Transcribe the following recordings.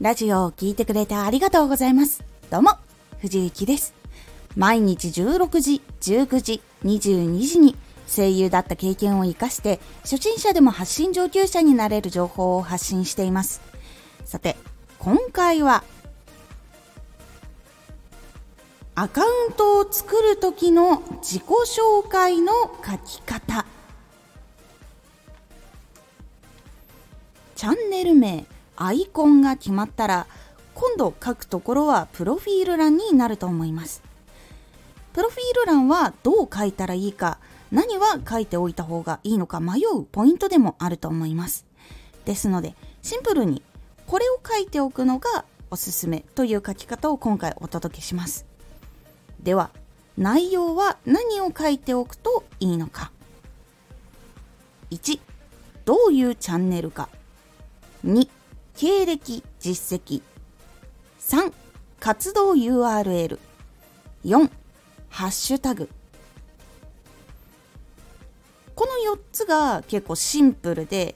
ラジオを聴いてくれてありがとうございます。どうも、藤幸です。毎日16時、19時、22時に声優だった経験を活かして、初心者でも発信上級者になれる情報を発信しています。さて、今回は、アカウントを作る時の自己紹介の書き方。チャンネル名、アイコンが決まったら今度書くところはプロフィール欄になると思います。プロフィール欄はどう書いたらいいか何は書いておいた方がいいのか迷うポイントでもあると思います。ですのでシンプルにこれを書いておくのがおすすめという書き方を今回お届けします。では内容は何を書いておくといいのか。1どういうチャンネルか。2経歴実績。3活動 URL4 ハッシュタグ。この4つが結構シンプルで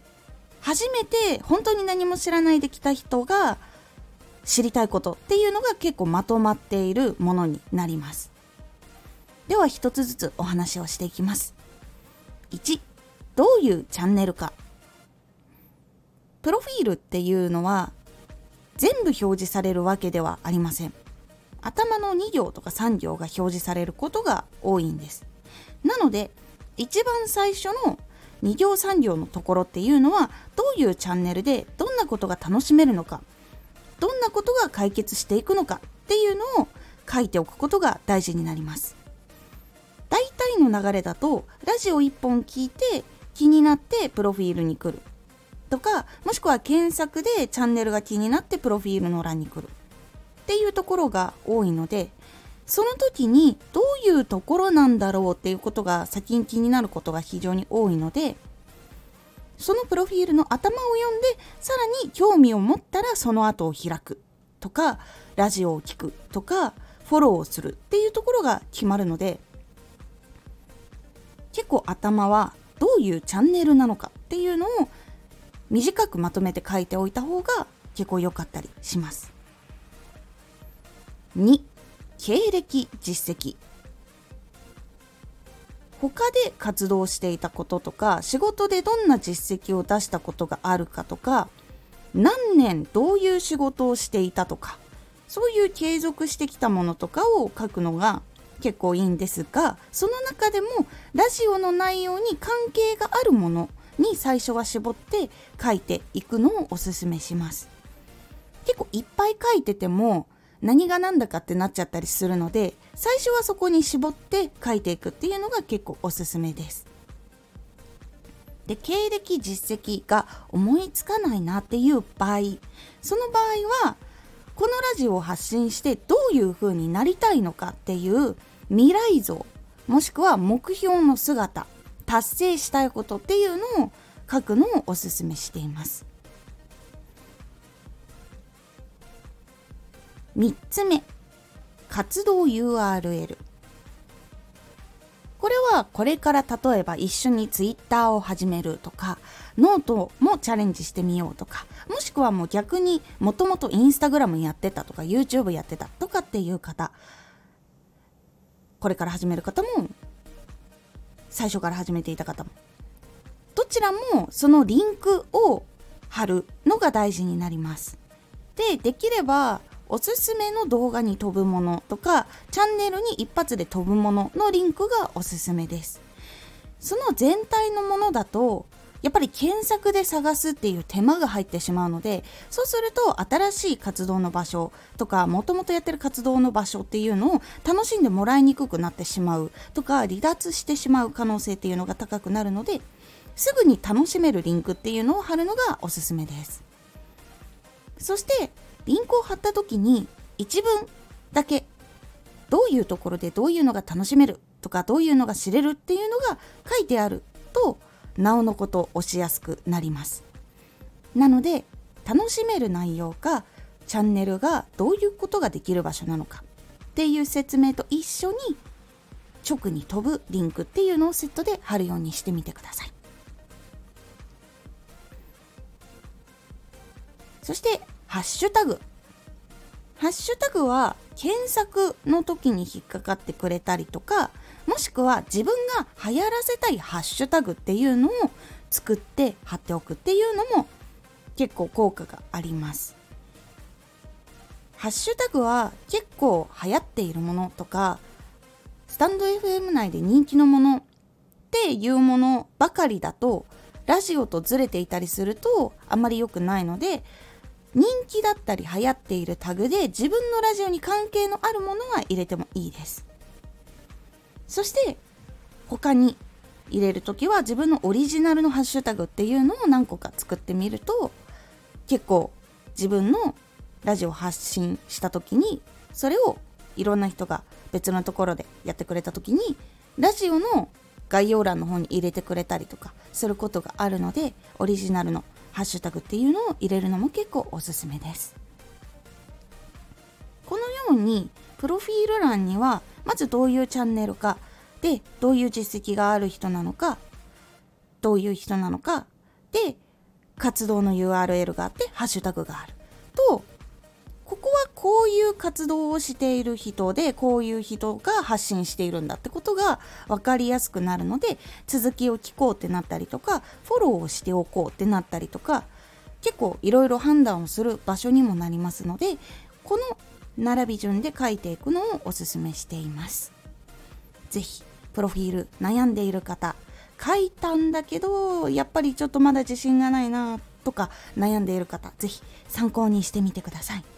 初めて本当に何も知らないで来た人が知りたいことっていうのが結構まとまっているものになります。では一つずつお話をしていきます。1どういうチャンネルか。プロフィールっていうのは全部表示されるわけではありません。頭の2行とか3行が表示されることが多いんです。なので一番最初の2行3行のところっていうのはどういうチャンネルでどんなことが楽しめるのかどんなことが解決していくのかっていうのを書いておくことが大事になります。大体の流れだとラジオ1本聞いて気になってプロフィールに来る。とかもしくは検索でチャンネルが気になってプロフィールの欄に来るっていうところが多いのでその時にどういうところなんだろうっていうことが先に気になることが非常に多いのでそのプロフィールの頭を読んでさらに興味を持ったらその後を開くとかラジオを聴くとかフォローをするっていうところが決まるので結構頭はどういうチャンネルなのかっていうのを短くまとめて書いておいた方が結構良かったりします。2経歴実績他で活動していたこととか仕事でどんな実績を出したことがあるかとか何年どういう仕事をしていたとかそういう継続してきたものとかを書くのが結構いいんですがその中でもラジオの内容に関係があるものに最初は絞って書いていくのをおすすめします。結構いっぱい書いてても何が何だかってなっちゃったりするので最初はそこに絞って書いていくっていうのが結構おすすめです。で経歴実績が思いつかないなっていう場合その場合はこのラジオを発信してどういう風になりたいのかっていう未来像もしくは目標の姿達成したいことっていうのを書くのをおすすめしています。3つ目活動 URL これはこれから例えば一緒に Twitter を始めるとかノートもチャレンジしてみようとかもしくはもう逆にもともと Instagram やってたとか YouTube やってたとかっていう方これから始める方も最初から始めていた方も。どちらもそのリンクを貼るのが大事になります。でできればおすすめの動画に飛ぶものとかチャンネルに一発で飛ぶもののリンクがおすすめです。その全体のものだとやっぱり検索で探すっていう手間が入ってしまうのでそうすると新しい活動の場所とかもともとやってる活動の場所っていうのを楽しんでもらいにくくなってしまうとか離脱してしまう可能性っていうのが高くなるのですぐに楽しめるリンクっていうのを貼るのがおすすめです。そしてリンクを貼った時に一文だけどういうところでどういうのが楽しめるとかどういうのが知れるっていうのが書いてあるとなおのこと押しやすくなります。なので楽しめる内容かチャンネルがどういうことができる場所なのかっていう説明と一緒に直に飛ぶリンクっていうのをセットで貼るようにしてみてください。そしてハッシュタグ。ハッシュタグは検索の時に引っかかってくれたりとかもしくは自分が流行らせたいハッシュタグっていうのを作って貼っておくっていうのも結構効果があります。ハッシュタグは結構流行っているものとかスタンド FM 内で人気のものっていうものばかりだとラジオとずれていたりするとあまり良くないので人気だったり流行っているタグで自分のラジオに関係のあるものは入れてもいいです。そして他に入れる時は自分のオリジナルのハッシュタグっていうのを何個か作ってみると結構自分のラジオ発信した時にそれをいろんな人が別のところでやってくれた時にラジオの概要欄の方に入れてくれたりとかすることがあるのでオリジナルのハッシュタグっていうのを入れるのも結構おすすめです。このようにプロフィール欄にはまずどういうチャンネルかでどういう実績がある人なのかどういう人なのかで活動の URL があってハッシュタグがある。とここはこういう活動をしている人でこういう人が発信しているんだってことが分かりやすくなるので続きを聞こうってなったりとかフォローをしておこうってなったりとか結構いろいろ判断をする場所にもなりますのでこの並び順で書いていくのをおすすめしています。ぜひプロフィール悩んでいる方書いたんだけどやっぱりちょっとまだ自信がないなとか悩んでいる方ぜひ参考にしてみてください。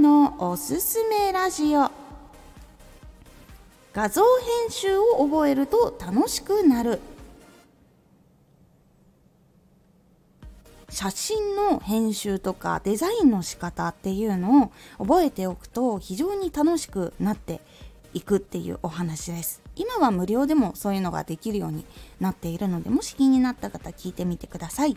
のおすすめラジオ。画像編集を覚えると楽しくなる。写真の編集とかデザインの仕方っていうのを覚えておくと非常に楽しくなっていくっていうお話です。今は無料でもそういうのができるようになっているのでもし気になった方聞いてみてください。